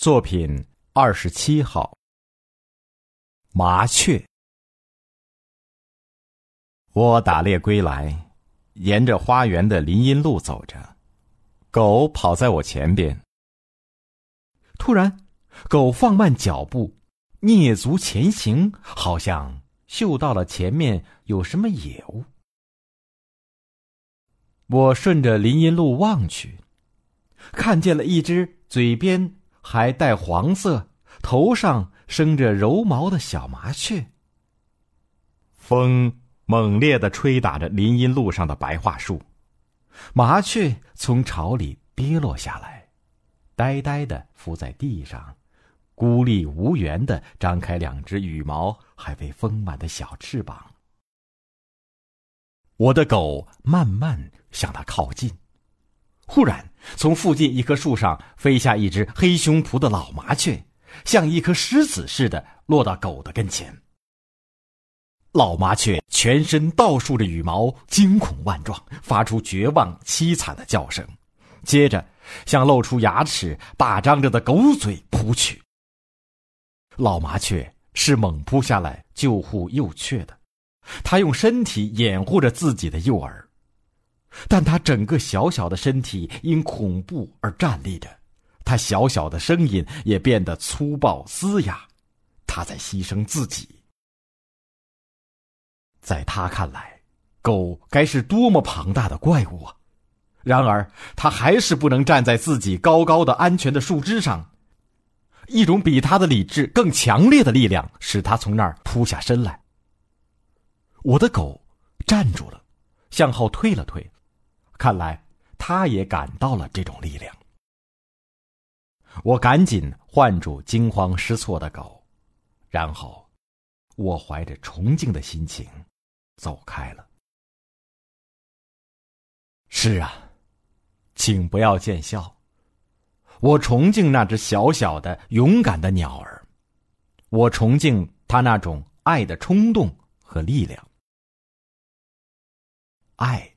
作品二十七号。麻雀。我打猎归来，沿着花园的林荫路走着，狗跑在我前边。突然，狗放慢脚步，蹑足前行，好像嗅到了前面有什么野物。我顺着林荫路望去，看见了一只嘴边。还带黄色，头上生着柔毛的小麻雀。风猛烈的吹打着林荫路上的白桦树，麻雀从巢里跌落下来，呆呆的伏在地上，孤立无援的张开两只羽毛还未丰满的小翅膀。我的狗慢慢向它靠近。忽然，从附近一棵树上飞下一只黑胸脯的老麻雀，像一颗石子似的落到狗的跟前。老麻雀全身倒竖着羽毛，惊恐万状，发出绝望凄惨的叫声，接着向露出牙齿、大张着的狗嘴扑去。老麻雀是猛扑下来救护幼雀的，它用身体掩护着自己的幼儿。但他整个小小的身体因恐怖而站立着，他小小的声音也变得粗暴嘶哑，他在牺牲自己。在他看来，狗该是多么庞大的怪物啊！然而，他还是不能站在自己高高的安全的树枝上。一种比他的理智更强烈的力量使他从那儿扑下身来。我的狗站住了，向后退了退。看来，他也感到了这种力量。我赶紧唤住惊慌失措的狗，然后，我怀着崇敬的心情走开了。是啊，请不要见笑。我崇敬那只小小的、勇敢的鸟儿，我崇敬它那种爱的冲动和力量。爱。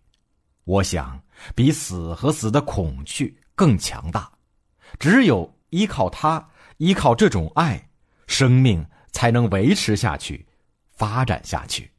我想，比死和死的恐惧更强大。只有依靠它，依靠这种爱，生命才能维持下去，发展下去。